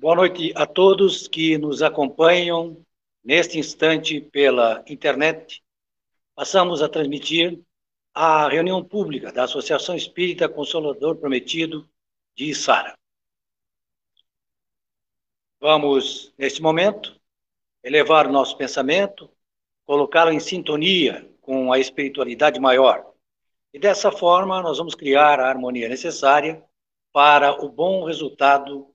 Boa noite a todos que nos acompanham neste instante pela internet. Passamos a transmitir a reunião pública da Associação Espírita Consolador Prometido de Sara. Vamos, neste momento, elevar o nosso pensamento, colocá-lo em sintonia com a espiritualidade maior. E dessa forma, nós vamos criar a harmonia necessária para o bom resultado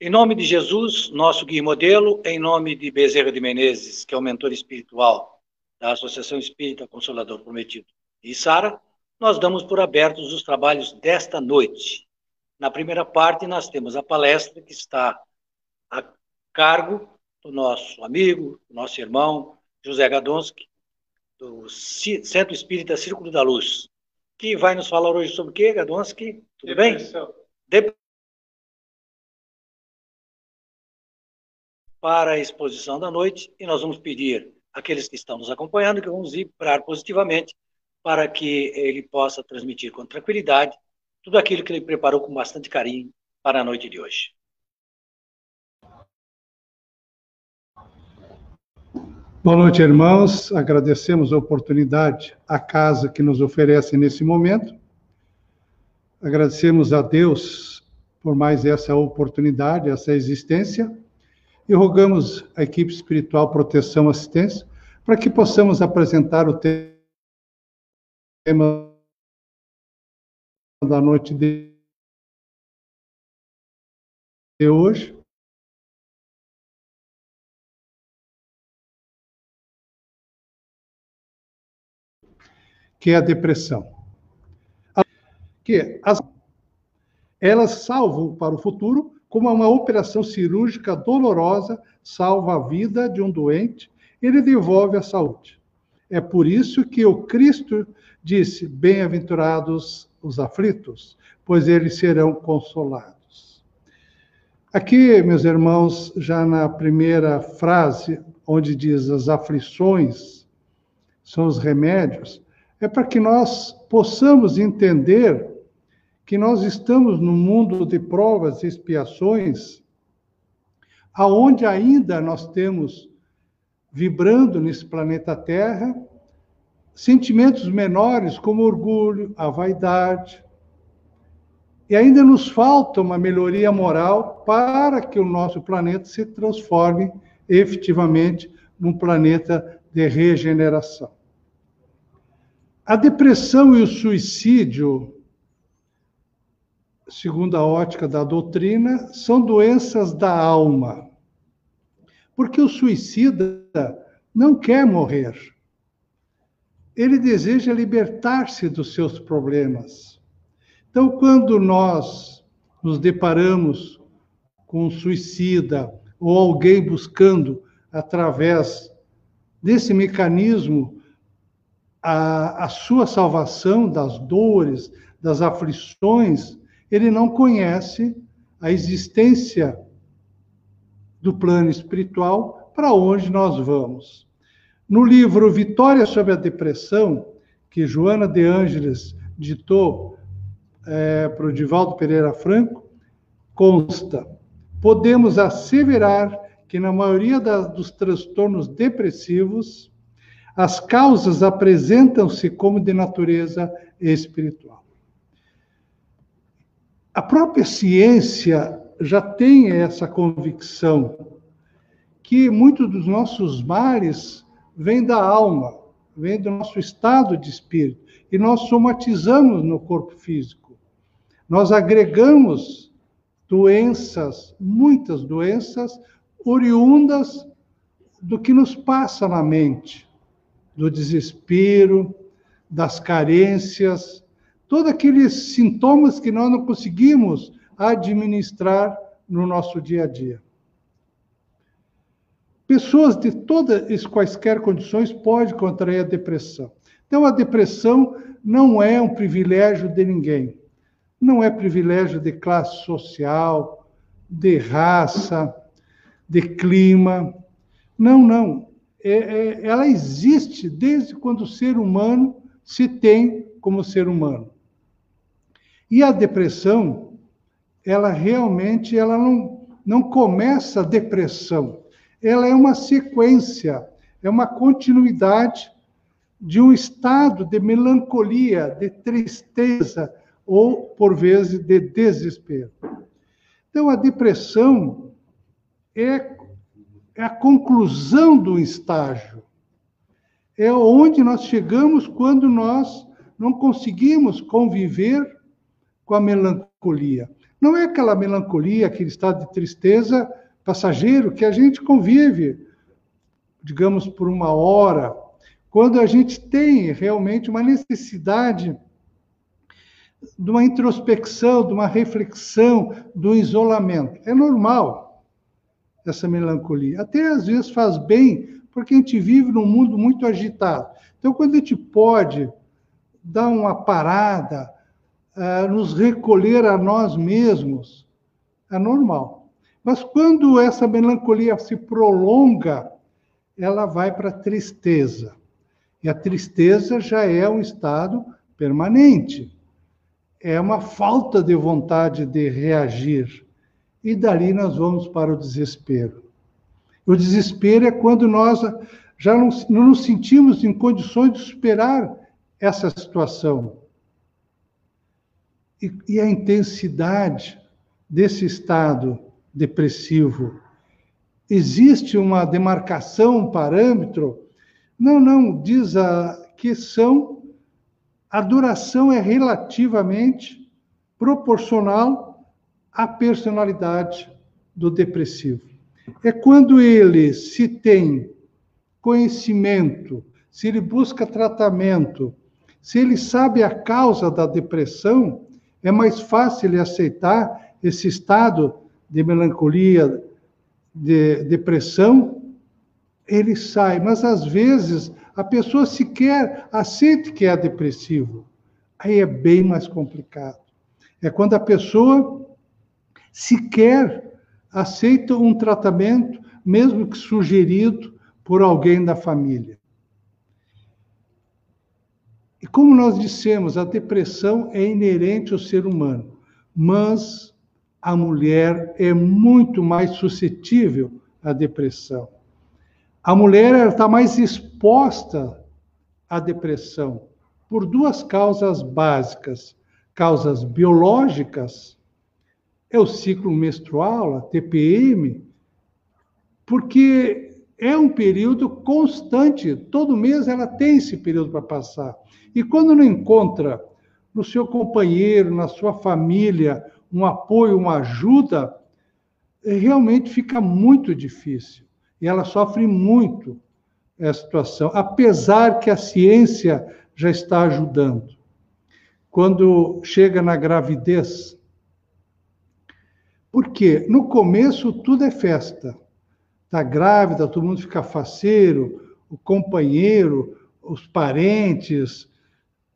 Em nome de Jesus, nosso guia modelo, em nome de Bezerra de Menezes, que é o mentor espiritual da Associação Espírita Consolador Prometido, e Sara, nós damos por abertos os trabalhos desta noite. Na primeira parte, nós temos a palestra que está a cargo do nosso amigo, do nosso irmão, José Gadonski, do Centro Espírita Círculo da Luz, que vai nos falar hoje sobre o quê, Gadonski? Tudo Depressão. bem? Para a exposição da noite e nós vamos pedir àqueles que estão nos acompanhando que vamos vibrar positivamente para que ele possa transmitir com tranquilidade tudo aquilo que ele preparou com bastante carinho para a noite de hoje. Boa noite, irmãos. Agradecemos a oportunidade, a casa que nos oferece nesse momento. Agradecemos a Deus por mais essa oportunidade, essa existência e rogamos à equipe espiritual Proteção Assistência para que possamos apresentar o tema da noite de hoje. Que é a depressão. Que as, elas salvam para o futuro como uma operação cirúrgica dolorosa salva a vida de um doente e lhe devolve a saúde. É por isso que o Cristo disse: Bem-aventurados os aflitos, pois eles serão consolados. Aqui, meus irmãos, já na primeira frase, onde diz as aflições são os remédios, é para que nós possamos entender que nós estamos num mundo de provas e expiações, aonde ainda nós temos vibrando nesse planeta Terra sentimentos menores como orgulho, a vaidade. E ainda nos falta uma melhoria moral para que o nosso planeta se transforme efetivamente num planeta de regeneração. A depressão e o suicídio segundo a ótica da doutrina, são doenças da alma. Porque o suicida não quer morrer. Ele deseja libertar-se dos seus problemas. Então, quando nós nos deparamos com um suicida ou alguém buscando, através desse mecanismo, a, a sua salvação das dores, das aflições, ele não conhece a existência do plano espiritual para onde nós vamos. No livro Vitória sobre a Depressão, que Joana de Ângeles ditou é, para o Divaldo Pereira Franco, consta: podemos asseverar que na maioria da, dos transtornos depressivos, as causas apresentam-se como de natureza espiritual. A própria ciência já tem essa convicção que muitos dos nossos males vêm da alma, vêm do nosso estado de espírito, e nós somatizamos no corpo físico. Nós agregamos doenças, muitas doenças, oriundas do que nos passa na mente, do desespero, das carências, todos aqueles sintomas que nós não conseguimos administrar no nosso dia a dia. Pessoas de todas as quaisquer condições podem contrair a depressão. Então, a depressão não é um privilégio de ninguém. Não é privilégio de classe social, de raça, de clima. Não, não. É, é, ela existe desde quando o ser humano se tem como ser humano. E a depressão, ela realmente ela não, não começa a depressão ela é uma sequência, é uma continuidade de um estado de melancolia, de tristeza ou, por vezes, de desespero. Então, a depressão é, é a conclusão do estágio. É onde nós chegamos quando nós não conseguimos conviver com a melancolia. Não é aquela melancolia, aquele estado de tristeza passageiro que a gente convive, digamos, por uma hora, quando a gente tem realmente uma necessidade de uma introspecção, de uma reflexão, do isolamento. É normal essa melancolia. Até às vezes faz bem, porque a gente vive num mundo muito agitado. Então, quando a gente pode dar uma parada, uh, nos recolher a nós mesmos, é normal. Mas quando essa melancolia se prolonga, ela vai para a tristeza. E a tristeza já é um estado permanente. É uma falta de vontade de reagir. E dali nós vamos para o desespero. O desespero é quando nós já não, não nos sentimos em condições de superar essa situação. E, e a intensidade desse estado depressivo. Existe uma demarcação, um parâmetro? Não, não, diz a, que são, a duração é relativamente proporcional à personalidade do depressivo. É quando ele se tem conhecimento, se ele busca tratamento, se ele sabe a causa da depressão, é mais fácil ele aceitar esse estado de melancolia, de depressão, ele sai. Mas às vezes a pessoa sequer aceita que é depressivo. Aí é bem mais complicado. É quando a pessoa sequer aceita um tratamento, mesmo que sugerido por alguém da família. Como nós dissemos, a depressão é inerente ao ser humano, mas a mulher é muito mais suscetível à depressão. A mulher está mais exposta à depressão por duas causas básicas: causas biológicas, é o ciclo menstrual, a TPM, porque é um período constante, todo mês ela tem esse período para passar. E quando não encontra no seu companheiro, na sua família, um apoio, uma ajuda, é, realmente fica muito difícil. E ela sofre muito essa situação, apesar que a ciência já está ajudando. Quando chega na gravidez, porque no começo tudo é festa. Está grávida, todo mundo fica faceiro, o companheiro, os parentes,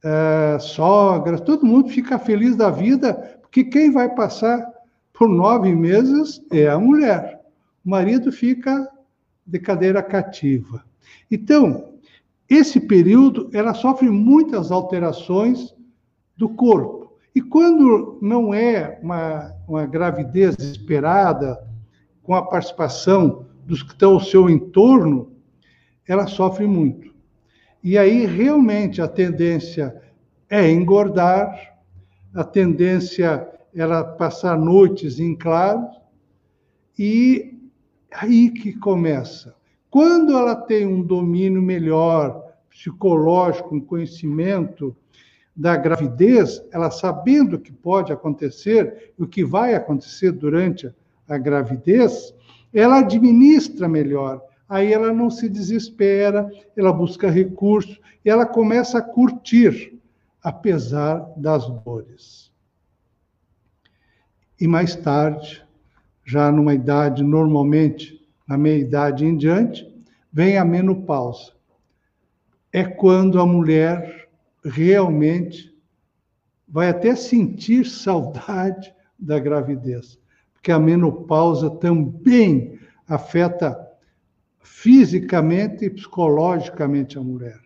uh, sogras, todo mundo fica feliz da vida que quem vai passar por nove meses é a mulher. O marido fica de cadeira cativa. Então, esse período, ela sofre muitas alterações do corpo. E quando não é uma, uma gravidez esperada, com a participação dos que estão ao seu entorno, ela sofre muito. E aí, realmente, a tendência é engordar, a tendência ela passar noites em claro e aí que começa. Quando ela tem um domínio melhor psicológico, um conhecimento da gravidez, ela sabendo o que pode acontecer, o que vai acontecer durante a gravidez, ela administra melhor. Aí ela não se desespera, ela busca recursos e ela começa a curtir apesar das dores. E mais tarde, já numa idade normalmente na meia-idade em diante, vem a menopausa. É quando a mulher realmente vai até sentir saudade da gravidez, porque a menopausa também afeta fisicamente e psicologicamente a mulher.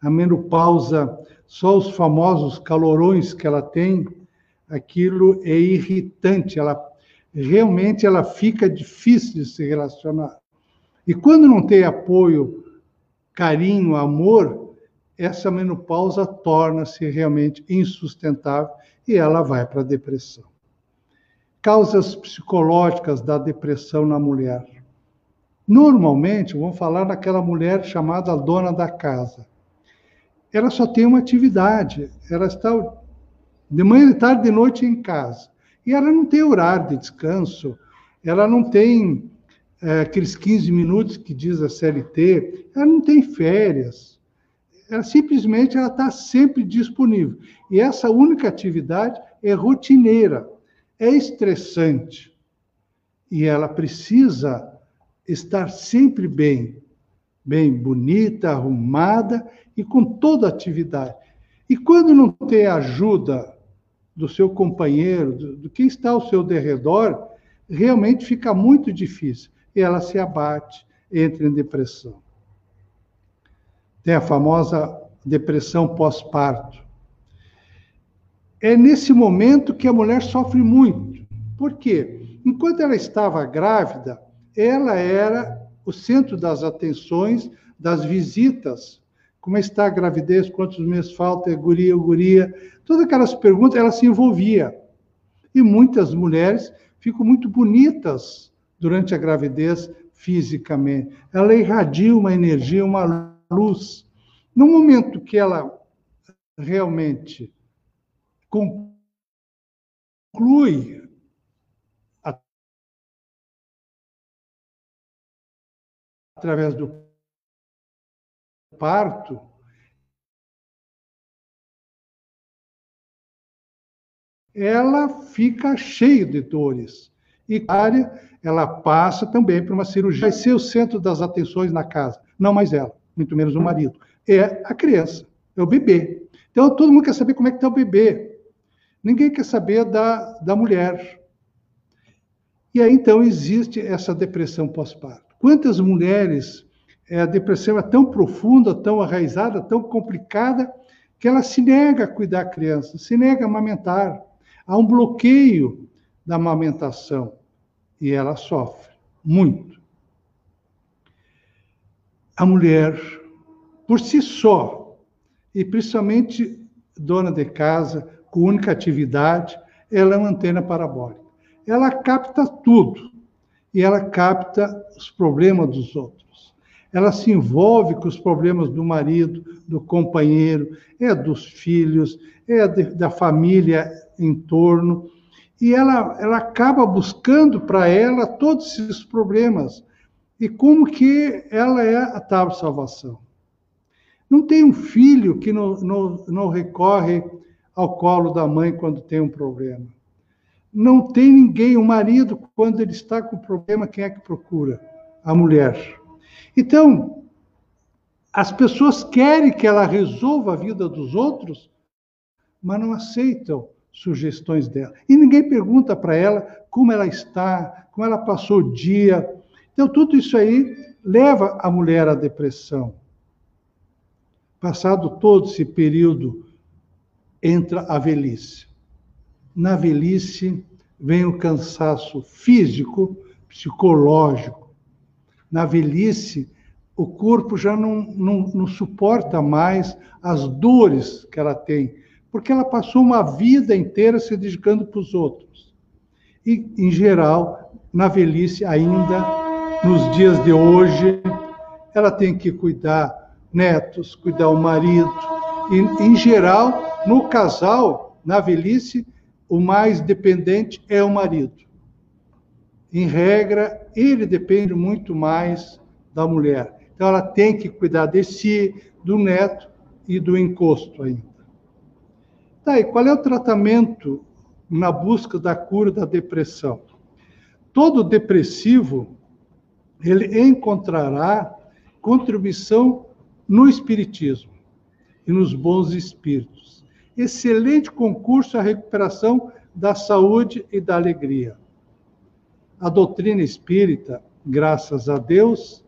A menopausa, só os famosos calorões que ela tem, aquilo é irritante, ela realmente ela fica difícil de se relacionar. E quando não tem apoio, carinho, amor, essa menopausa torna-se realmente insustentável e ela vai para a depressão. Causas psicológicas da depressão na mulher. Normalmente, vamos falar daquela mulher chamada dona da casa. Ela só tem uma atividade, ela está de manhã, de tarde, de noite em casa. E ela não tem horário de descanso, ela não tem é, aqueles 15 minutos que diz a CLT, ela não tem férias. Ela simplesmente ela está sempre disponível. E essa única atividade é rotineira, é estressante. E ela precisa estar sempre bem, bem bonita, arrumada e com toda atividade. E quando não tem ajuda do seu companheiro, do, do quem está ao seu derredor, realmente fica muito difícil. E ela se abate, entra em depressão. Tem a famosa depressão pós-parto. É nesse momento que a mulher sofre muito. Por quê? Enquanto ela estava grávida, ela era o centro das atenções, das visitas. Como está a gravidez? Quantos meses falta? É guria, guria? Todas aquelas perguntas, ela se envolvia. E muitas mulheres ficam muito bonitas durante a gravidez fisicamente. Ela irradia uma energia, uma luz. No momento que ela realmente conclui através do parto, ela fica cheia de dores. E ela passa também para uma cirurgia. Vai ser o centro das atenções na casa. Não mais ela, muito menos o marido. É a criança, é o bebê. Então todo mundo quer saber como é que está o bebê. Ninguém quer saber da, da mulher. E aí então existe essa depressão pós-parto. Quantas mulheres é, a depressão é tão profunda, tão arraizada, tão complicada, que ela se nega a cuidar da criança, se nega a amamentar. Há um bloqueio da amamentação e ela sofre muito. A mulher, por si só, e principalmente dona de casa, com única atividade, ela é uma antena parabólica. Ela capta tudo e ela capta os problemas dos outros. Ela se envolve com os problemas do marido, do companheiro, é dos filhos, é de, da família em torno e ela, ela acaba buscando para ela todos esses problemas. E como que ela é a tal salvação? Não tem um filho que não, não, não recorre ao colo da mãe quando tem um problema. Não tem ninguém, o marido, quando ele está com problema, quem é que procura? A mulher. Então, as pessoas querem que ela resolva a vida dos outros, mas não aceitam sugestões dela. E ninguém pergunta para ela como ela está, como ela passou o dia. Então, tudo isso aí leva a mulher à depressão. Passado todo esse período, entra a velhice. Na velhice vem o cansaço físico, psicológico. Na velhice, o corpo já não, não, não suporta mais as dores que ela tem porque ela passou uma vida inteira se dedicando para os outros. E, em geral, na velhice, ainda nos dias de hoje, ela tem que cuidar netos, cuidar o marido. E, em geral, no casal, na velhice, o mais dependente é o marido. Em regra, ele depende muito mais da mulher. Então, ela tem que cuidar de si, do neto e do encosto ainda. Tá, e qual é o tratamento na busca da cura da depressão? Todo depressivo, ele encontrará contribuição no Espiritismo e nos bons espíritos. Excelente concurso à recuperação da saúde e da alegria. A doutrina espírita, graças a Deus,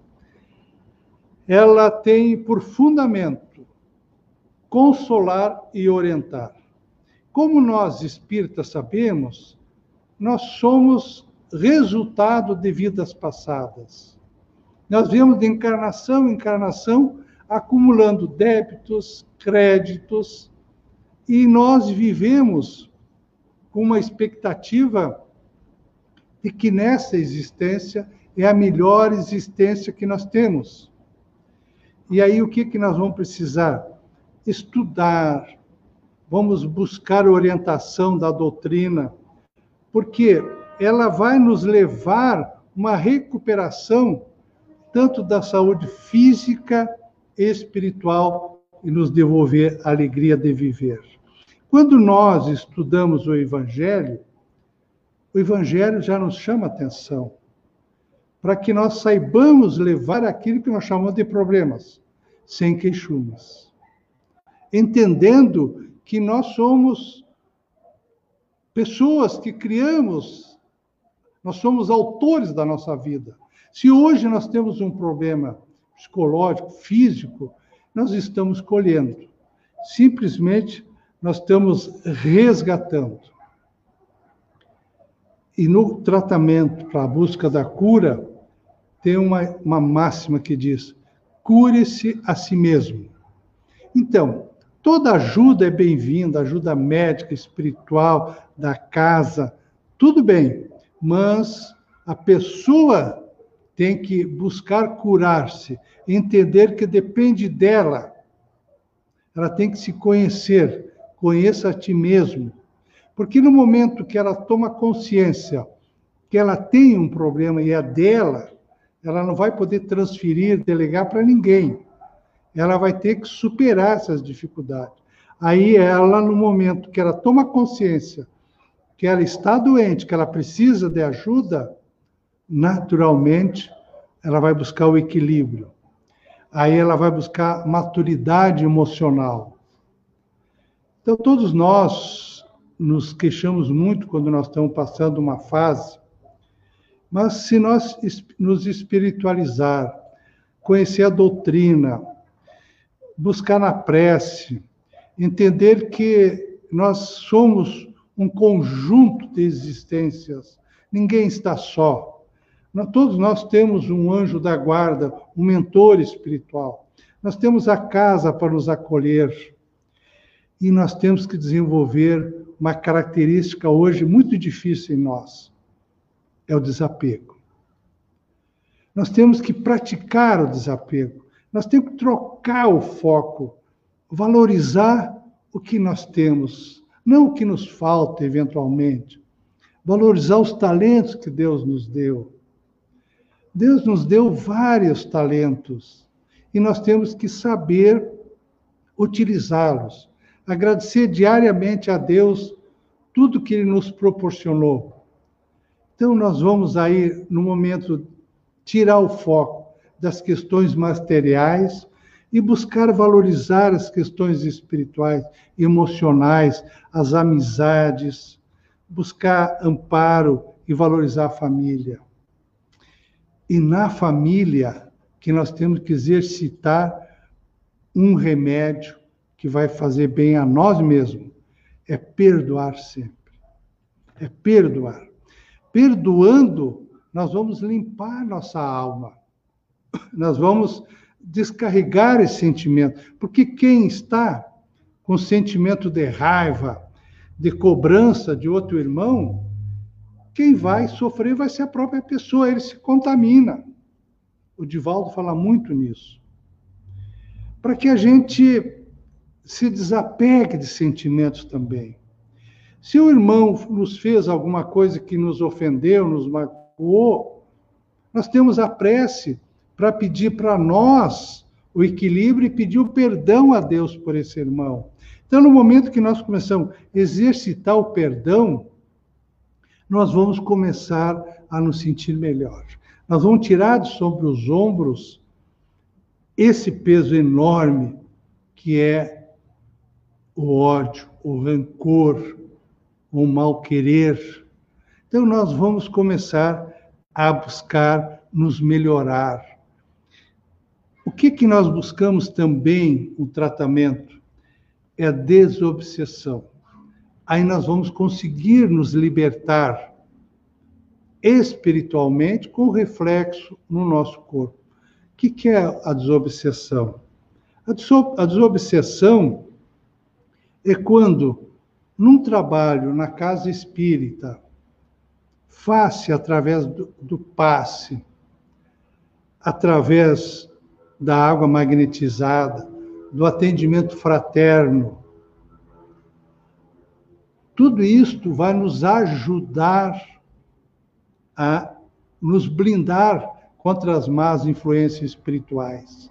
ela tem por fundamento consolar e orientar. Como nós espíritas sabemos, nós somos resultado de vidas passadas. Nós viemos de encarnação em encarnação acumulando débitos, créditos, e nós vivemos com uma expectativa de que nessa existência é a melhor existência que nós temos. E aí o que, que nós vamos precisar? Estudar, vamos buscar orientação da doutrina, porque ela vai nos levar uma recuperação tanto da saúde física, espiritual e nos devolver a alegria de viver. Quando nós estudamos o Evangelho, o Evangelho já nos chama atenção para que nós saibamos levar aquilo que nós chamamos de problemas, sem queixumes. Entendendo que nós somos pessoas que criamos, nós somos autores da nossa vida. Se hoje nós temos um problema psicológico, físico, nós estamos colhendo. Simplesmente nós estamos resgatando. E no tratamento para a busca da cura, tem uma, uma máxima que diz: cure-se a si mesmo. Então, toda ajuda é bem-vinda, ajuda médica, espiritual, da casa, tudo bem, mas a pessoa tem que buscar curar-se, entender que depende dela. Ela tem que se conhecer, conheça a ti mesmo. Porque no momento que ela toma consciência que ela tem um problema e é dela, ela não vai poder transferir, delegar para ninguém. Ela vai ter que superar essas dificuldades. Aí ela, no momento que ela toma consciência que ela está doente, que ela precisa de ajuda, naturalmente ela vai buscar o equilíbrio. Aí ela vai buscar maturidade emocional. Então, todos nós nos queixamos muito quando nós estamos passando uma fase, mas se nós nos espiritualizar, conhecer a doutrina, buscar na prece, entender que nós somos um conjunto de existências, ninguém está só. Todos nós temos um anjo da guarda, um mentor espiritual. Nós temos a casa para nos acolher. E nós temos que desenvolver uma característica hoje muito difícil em nós: é o desapego. Nós temos que praticar o desapego. Nós temos que trocar o foco, valorizar o que nós temos, não o que nos falta eventualmente. Valorizar os talentos que Deus nos deu Deus nos deu vários talentos e nós temos que saber utilizá-los. Agradecer diariamente a Deus tudo que Ele nos proporcionou. Então, nós vamos aí, no momento, tirar o foco das questões materiais e buscar valorizar as questões espirituais, emocionais, as amizades, buscar amparo e valorizar a família e na família que nós temos que exercitar um remédio que vai fazer bem a nós mesmos. É perdoar sempre. É perdoar. Perdoando, nós vamos limpar nossa alma. Nós vamos descarregar esse sentimento. Porque quem está com sentimento de raiva, de cobrança de outro irmão, quem vai sofrer vai ser a própria pessoa, ele se contamina. O Divaldo fala muito nisso. Para que a gente se desapegue de sentimentos também. Se o irmão nos fez alguma coisa que nos ofendeu, nos magoou, nós temos a prece para pedir para nós o equilíbrio e pedir o perdão a Deus por esse irmão. Então, no momento que nós começamos a exercitar o perdão, nós vamos começar a nos sentir melhor. Nós vamos tirar de sobre os ombros esse peso enorme que é o ódio, o rancor, o mal querer. Então nós vamos começar a buscar nos melhorar. O que que nós buscamos também o tratamento é a desobsessão. Aí nós vamos conseguir nos libertar espiritualmente com reflexo no nosso corpo. O que, que é a desobsessão? A desobsessão é quando, num trabalho na casa espírita, faz-se através do, do passe, através da água magnetizada, do atendimento fraterno, tudo isto vai nos ajudar a nos blindar contra as más influências espirituais.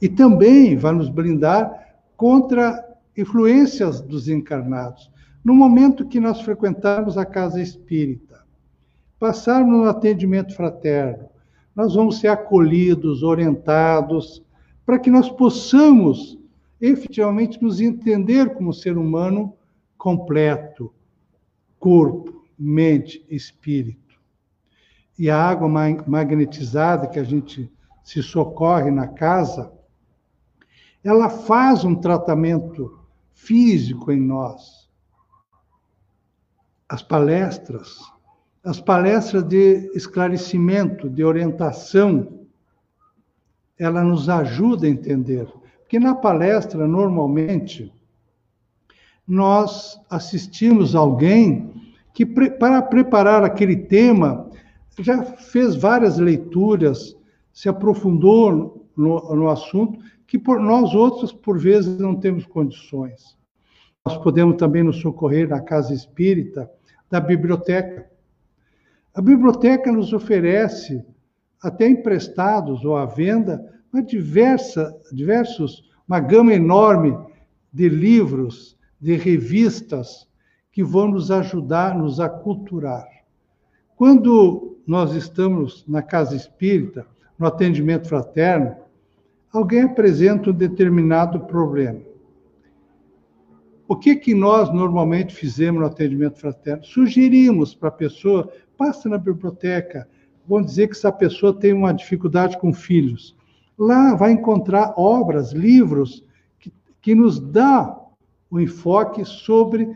E também vai nos blindar contra influências dos encarnados. No momento que nós frequentarmos a casa espírita, passarmos no atendimento fraterno, nós vamos ser acolhidos, orientados, para que nós possamos efetivamente nos entender como ser humano completo, corpo, mente, espírito. E a água magnetizada que a gente se socorre na casa, ela faz um tratamento físico em nós. As palestras, as palestras de esclarecimento, de orientação, ela nos ajuda a entender. Porque na palestra, normalmente, nós assistimos alguém que, para preparar aquele tema, já fez várias leituras, se aprofundou no, no assunto, que por nós outros, por vezes, não temos condições. Nós podemos também nos socorrer na casa espírita da biblioteca. A biblioteca nos oferece, até emprestados ou à venda, uma diversa, diversos, uma gama enorme de livros de revistas que vão nos ajudar, nos aculturar. Quando nós estamos na casa espírita, no atendimento fraterno, alguém apresenta um determinado problema. O que que nós normalmente fizemos no atendimento fraterno? Sugerimos para a pessoa, passa na biblioteca, vamos dizer que essa pessoa tem uma dificuldade com filhos. Lá vai encontrar obras, livros que, que nos dá o enfoque sobre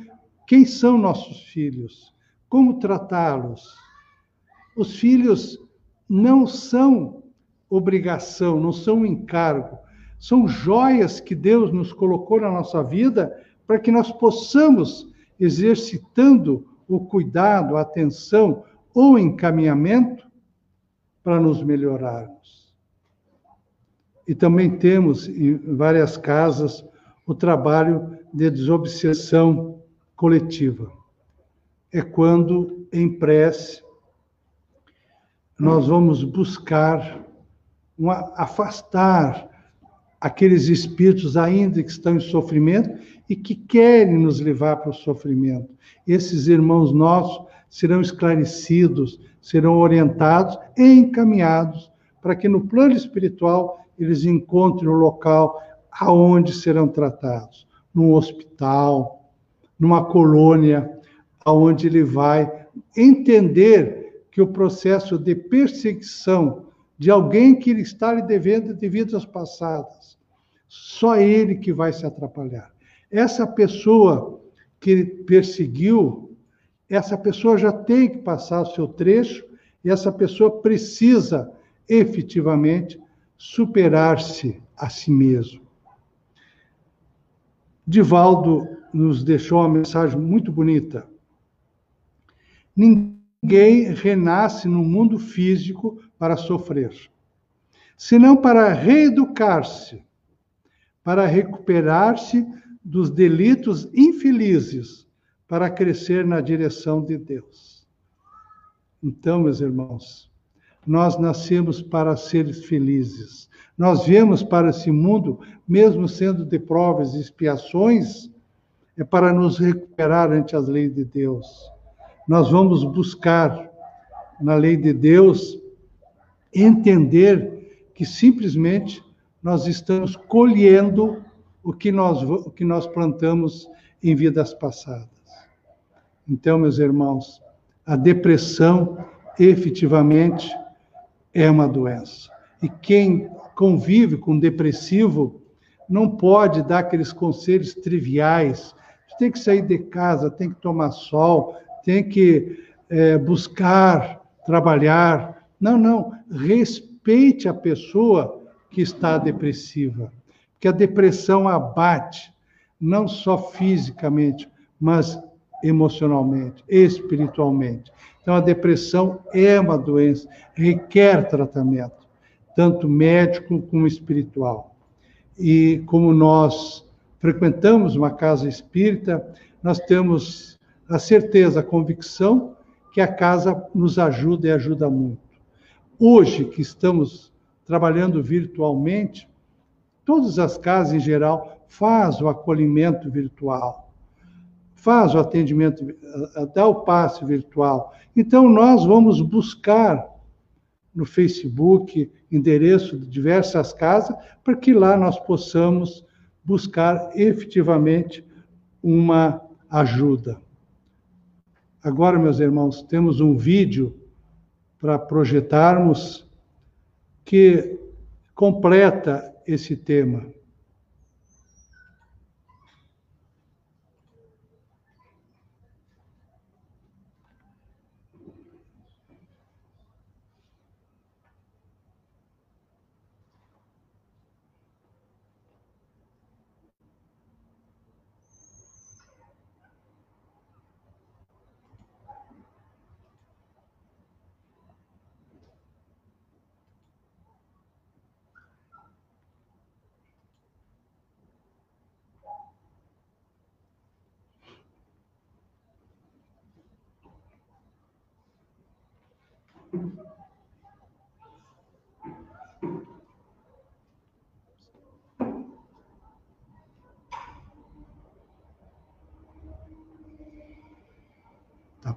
quem são nossos filhos, como tratá-los. Os filhos não são obrigação, não são um encargo, são joias que Deus nos colocou na nossa vida para que nós possamos, exercitando o cuidado, a atenção ou encaminhamento, para nos melhorarmos. E também temos em várias casas o trabalho de desobsessão coletiva. É quando, em prece, nós vamos buscar afastar aqueles espíritos ainda que estão em sofrimento e que querem nos levar para o sofrimento. Esses irmãos nossos serão esclarecidos, serão orientados e encaminhados para que no plano espiritual eles encontrem o local aonde serão tratados num hospital, numa colônia, aonde ele vai entender que o processo de perseguição de alguém que ele está lhe devendo de vidas passadas, só ele que vai se atrapalhar. Essa pessoa que ele perseguiu, essa pessoa já tem que passar o seu trecho e essa pessoa precisa efetivamente superar-se a si mesmo. Divaldo nos deixou uma mensagem muito bonita. Ninguém renasce no mundo físico para sofrer, senão para reeducar-se, para recuperar-se dos delitos infelizes, para crescer na direção de Deus. Então, meus irmãos, nós nascemos para ser felizes. Nós viemos para esse mundo, mesmo sendo de provas e expiações, é para nos recuperar ante as leis de Deus. Nós vamos buscar na lei de Deus entender que simplesmente nós estamos colhendo o que nós, o que nós plantamos em vidas passadas. Então, meus irmãos, a depressão efetivamente é uma doença. E quem convive com depressivo não pode dar aqueles conselhos triviais. Tem que sair de casa, tem que tomar sol, tem que é, buscar trabalhar. Não, não. Respeite a pessoa que está depressiva. Porque a depressão abate, não só fisicamente, mas emocionalmente, espiritualmente. Então, a depressão é uma doença, requer tratamento, tanto médico como espiritual. E como nós frequentamos uma casa espírita, nós temos a certeza, a convicção que a casa nos ajuda e ajuda muito. Hoje que estamos trabalhando virtualmente, todas as casas em geral faz o acolhimento virtual, faz o atendimento, dá o passe virtual. Então nós vamos buscar no Facebook endereço de diversas casas para que lá nós possamos buscar efetivamente uma ajuda. Agora, meus irmãos, temos um vídeo para projetarmos que completa esse tema.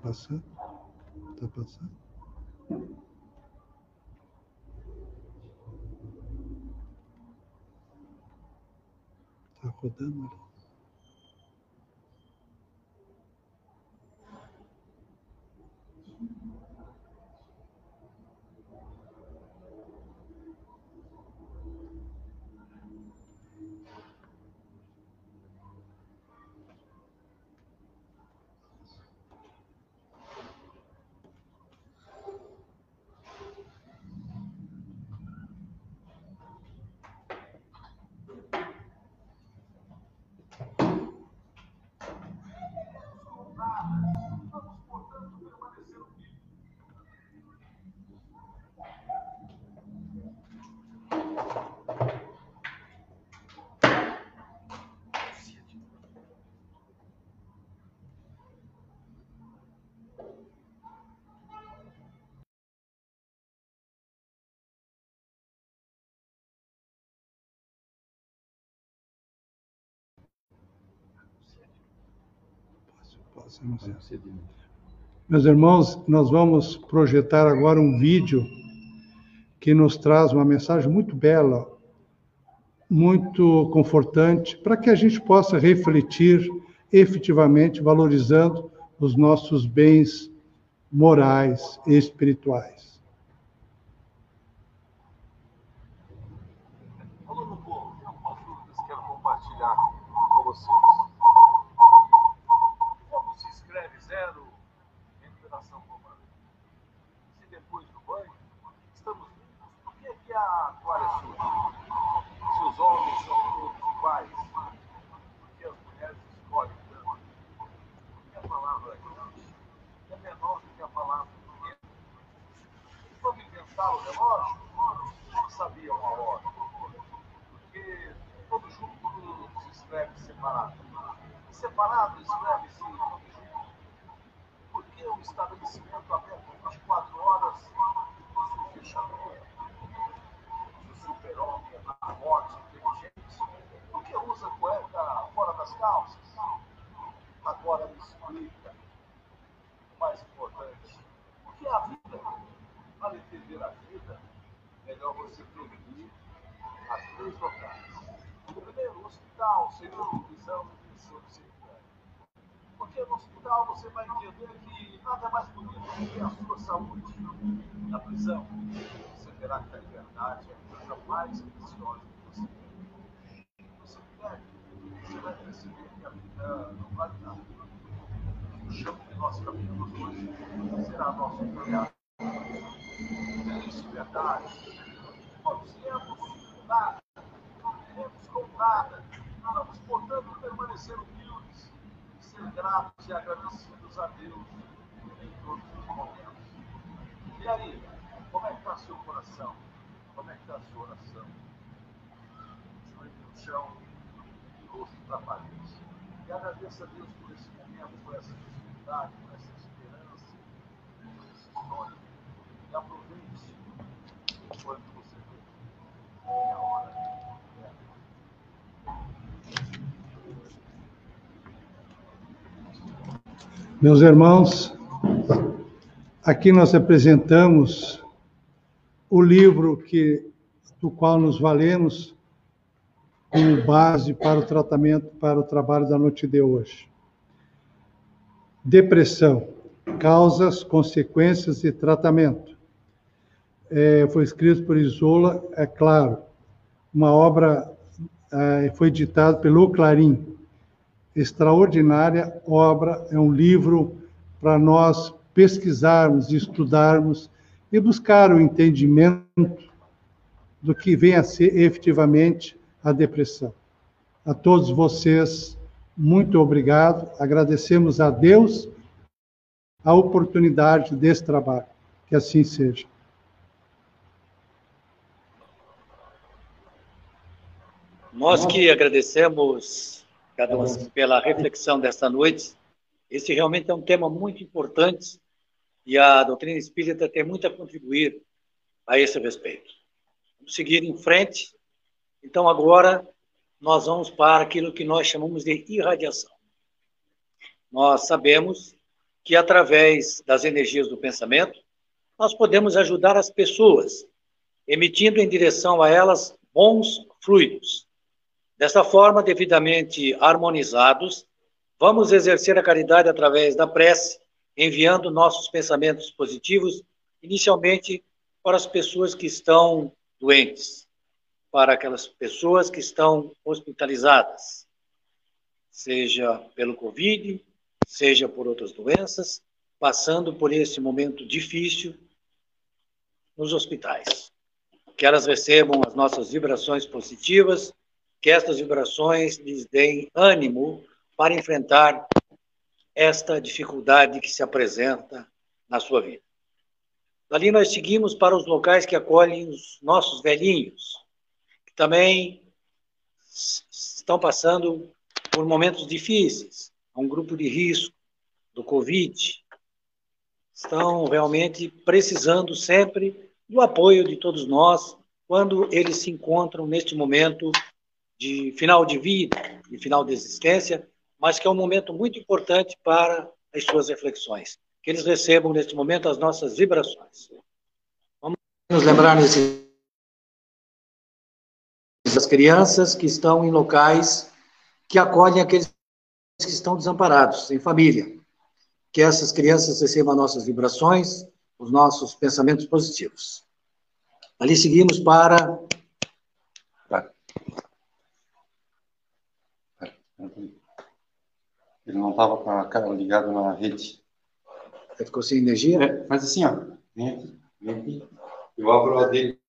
Tá passando? Tá passando? Tá rodando? Meus irmãos, nós vamos projetar agora um vídeo que nos traz uma mensagem muito bela, muito confortante, para que a gente possa refletir efetivamente, valorizando os nossos bens morais e espirituais. Você vai entender que nada mais bonito que a sua saúde. Na prisão, você verá que a liberdade é a coisa mais preciosa que você tem. No cemitério, você vai perceber que a vida não vale nada. O chão que nós caminhamos hoje será nosso olhar. Isso, verdade. Nós viemos nada temos com nada. Vamos, portanto, permanecer ser gratos e agradecidos a Deus em todos os momentos. E aí, como é que está seu coração? Como é que está sua oração? Joelho no chão rosto para a parede. E agradeça a Deus por esse momento, por essa possibilidade, por essa esperança, por esse sonho. E aproveite enquanto você vê. É a hora Meus irmãos, aqui nós apresentamos o livro que, do qual nos valemos como base para o tratamento, para o trabalho da noite de hoje. Depressão, causas, consequências e tratamento. É, foi escrito por Isola, é claro, uma obra é, foi editada pelo Clarim, extraordinária obra, é um livro para nós pesquisarmos, estudarmos e buscar o entendimento do que vem a ser efetivamente a depressão. A todos vocês, muito obrigado. Agradecemos a Deus a oportunidade desse trabalho. Que assim seja. Nós que agradecemos cada um pela reflexão desta noite. Esse realmente é um tema muito importante e a doutrina espírita tem muito a contribuir a esse respeito. Vamos seguir em frente. Então, agora, nós vamos para aquilo que nós chamamos de irradiação. Nós sabemos que, através das energias do pensamento, nós podemos ajudar as pessoas, emitindo em direção a elas bons fluidos, Dessa forma, devidamente harmonizados, vamos exercer a caridade através da prece, enviando nossos pensamentos positivos, inicialmente para as pessoas que estão doentes, para aquelas pessoas que estão hospitalizadas, seja pelo Covid, seja por outras doenças, passando por esse momento difícil nos hospitais. Que elas recebam as nossas vibrações positivas que estas vibrações lhes deem ânimo para enfrentar esta dificuldade que se apresenta na sua vida. Dali nós seguimos para os locais que acolhem os nossos velhinhos, que também estão passando por momentos difíceis, um grupo de risco do Covid, estão realmente precisando sempre do apoio de todos nós quando eles se encontram neste momento de final de vida, de final de existência, mas que é um momento muito importante para as suas reflexões. Que eles recebam neste momento as nossas vibrações. Vamos nos lembrar nesse das crianças que estão em locais que acolhem aqueles que estão desamparados, em família. Que essas crianças recebam nossas vibrações, os nossos pensamentos positivos. Ali seguimos para Ele não estava com a cara ligada na rede. Ele ficou sem energia? É, mas assim, ó, vem aqui, vem aqui. Eu abro a dele.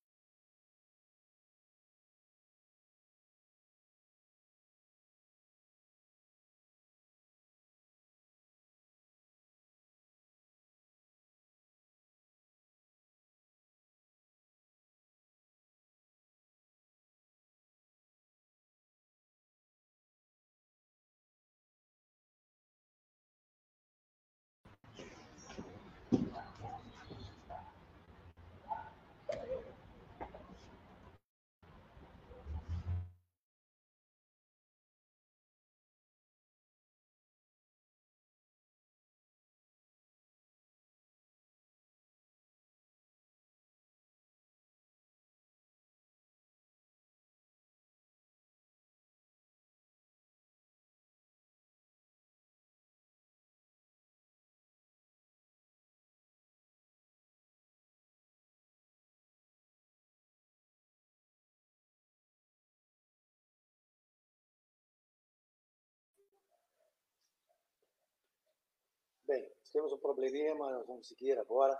Temos um probleminha, nós vamos seguir agora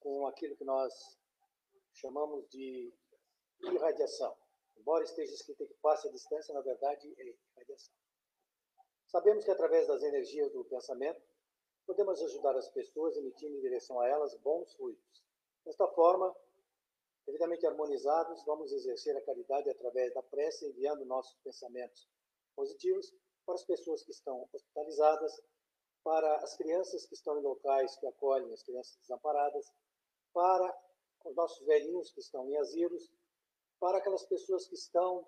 com aquilo que nós chamamos de irradiação. Embora esteja escrito que passe a distância, na verdade é irradiação. Sabemos que através das energias do pensamento, podemos ajudar as pessoas emitindo em direção a elas bons fluidos. Desta forma, devidamente harmonizados, vamos exercer a caridade através da prece, enviando nossos pensamentos positivos para as pessoas que estão hospitalizadas, para as crianças que estão em locais que acolhem as crianças desamparadas, para os nossos velhinhos que estão em asilos, para aquelas pessoas que estão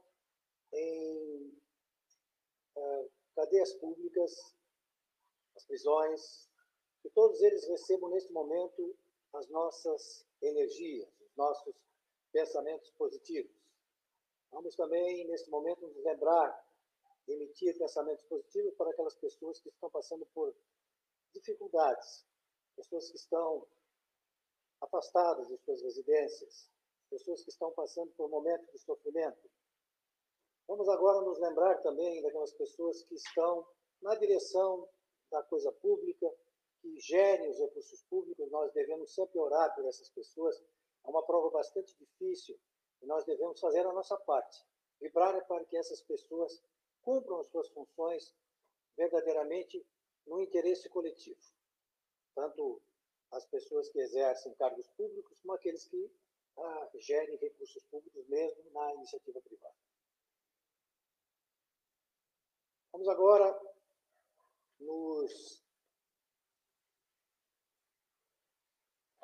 em uh, cadeias públicas, as prisões, que todos eles recebam neste momento as nossas energias, os nossos pensamentos positivos. Vamos também, neste momento, nos lembrar emitir pensamentos positivos para aquelas pessoas que estão passando por dificuldades, pessoas que estão afastadas de suas residências, pessoas que estão passando por momentos de sofrimento. Vamos agora nos lembrar também daquelas pessoas que estão na direção da coisa pública, que gerem os recursos públicos. Nós devemos sempre orar por essas pessoas. É uma prova bastante difícil e nós devemos fazer a nossa parte. Vibrar para que essas pessoas cumpram as suas funções verdadeiramente no interesse coletivo. Tanto as pessoas que exercem cargos públicos como aqueles que ah, gerem recursos públicos mesmo na iniciativa privada. Vamos agora nos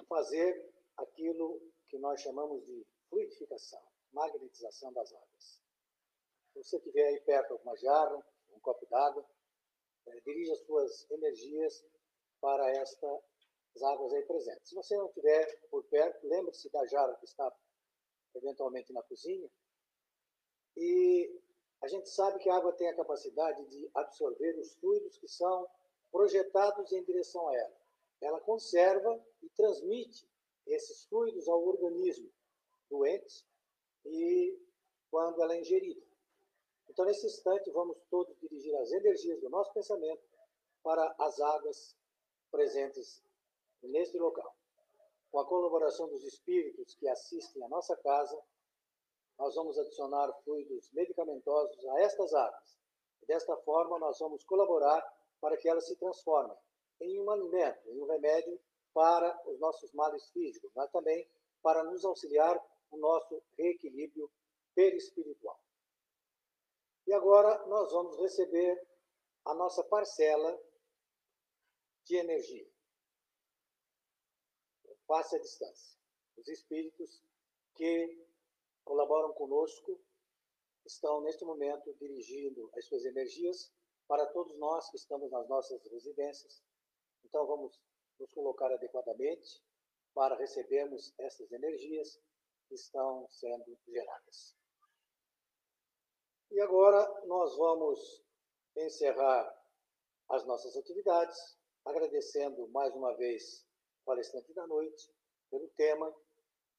fazer aquilo que nós chamamos de fluidificação, magnetização das águas. Se você tiver aí perto alguma jarra, um copo d'água, é, dirija suas energias para estas águas aí presentes. Se você não tiver por perto, lembre-se da jarra que está eventualmente na cozinha. E a gente sabe que a água tem a capacidade de absorver os fluidos que são projetados em direção a ela. Ela conserva e transmite esses fluidos ao organismo doente e quando ela é ingerida. Então, nesse instante, vamos todos dirigir as energias do nosso pensamento para as águas presentes neste local. Com a colaboração dos espíritos que assistem à nossa casa, nós vamos adicionar fluidos medicamentosos a estas águas. Desta forma, nós vamos colaborar para que elas se transformem em um alimento, em um remédio para os nossos males físicos, mas também para nos auxiliar no nosso reequilíbrio perispiritual. E agora nós vamos receber a nossa parcela de energia. Passe a distância. Os espíritos que colaboram conosco estão, neste momento, dirigindo as suas energias para todos nós que estamos nas nossas residências. Então, vamos nos colocar adequadamente para recebermos essas energias que estão sendo geradas. E agora nós vamos encerrar as nossas atividades, agradecendo mais uma vez o palestrante da noite pelo tema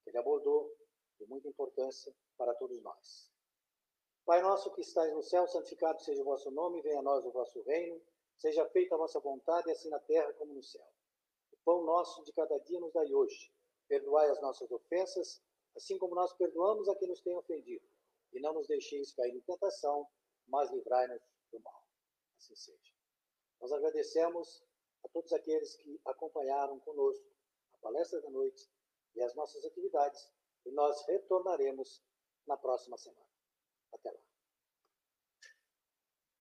que ele abordou, de muita importância para todos nós. Pai nosso que estais no céu, santificado seja o vosso nome, venha a nós o vosso reino, seja feita a vossa vontade, assim na terra como no céu. O pão nosso de cada dia nos dai hoje. Perdoai as nossas ofensas, assim como nós perdoamos a quem nos tem ofendido e não nos deixeis cair em tentação, mas livrai-nos do mal. Assim seja. Nós agradecemos a todos aqueles que acompanharam conosco a palestra da noite e as nossas atividades, e nós retornaremos na próxima semana. Até lá.